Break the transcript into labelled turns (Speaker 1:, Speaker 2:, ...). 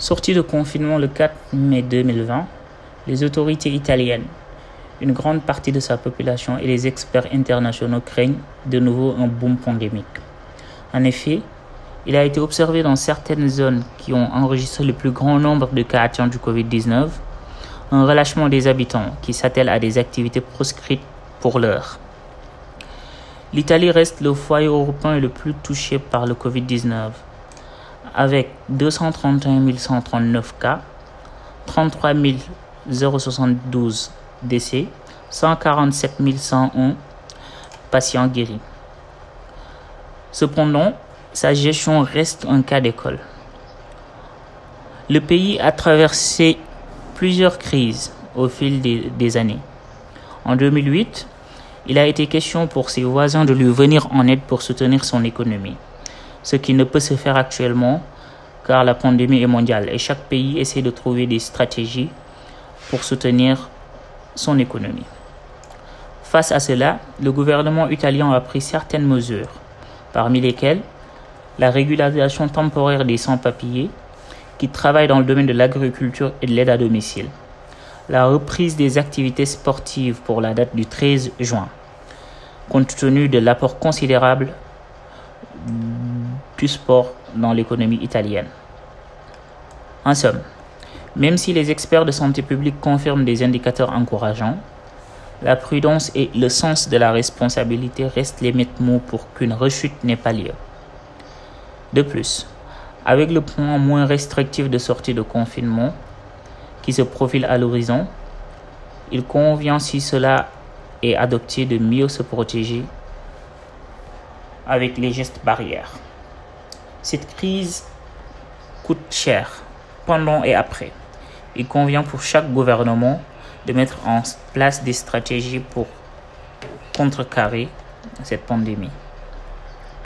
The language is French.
Speaker 1: Sortie de confinement le 4 mai 2020, les autorités italiennes, une grande partie de sa population et les experts internationaux craignent de nouveau un boom pandémique. En effet, il a été observé dans certaines zones qui ont enregistré le plus grand nombre de cas atteints du Covid-19 un relâchement des habitants qui s'attellent à des activités proscrites pour l'heure. L'Italie reste le foyer européen le plus touché par le Covid-19, avec 231 139 cas, 33 072 décès, 147 101 patients guéris. Cependant, sa gestion reste un cas d'école. Le pays a traversé plusieurs crises au fil des, années. En 2008, il a été question pour ses voisins de lui venir en aide pour soutenir son économie, ce qui ne peut se faire actuellement car la pandémie est mondiale et chaque pays essaie de trouver des stratégies pour soutenir son économie. Face à cela, le gouvernement italien a pris certaines mesures, parmi lesquelles la régularisation temporaire des sans-papiers qui travaillent dans le domaine de l'agriculture et de l'aide à domicile, la reprise des activités sportives pour la date du 13 juin, compte tenu de l'apport considérable du sport dans l'économie italienne. En somme, même si les experts de santé publique confirment des indicateurs encourageants, la prudence et le sens de la responsabilité restent les maîtres mots pour qu'une rechute n'ait pas lieu. De plus, avec le point moins restrictif de sortie de confinement qui se profile à l'horizon, il convient si cela est adopté de mieux se protéger avec les gestes barrières. Cette crise coûte cher pendant et après. Il convient pour chaque gouvernement de mettre en place des stratégies pour contrecarrer cette pandémie.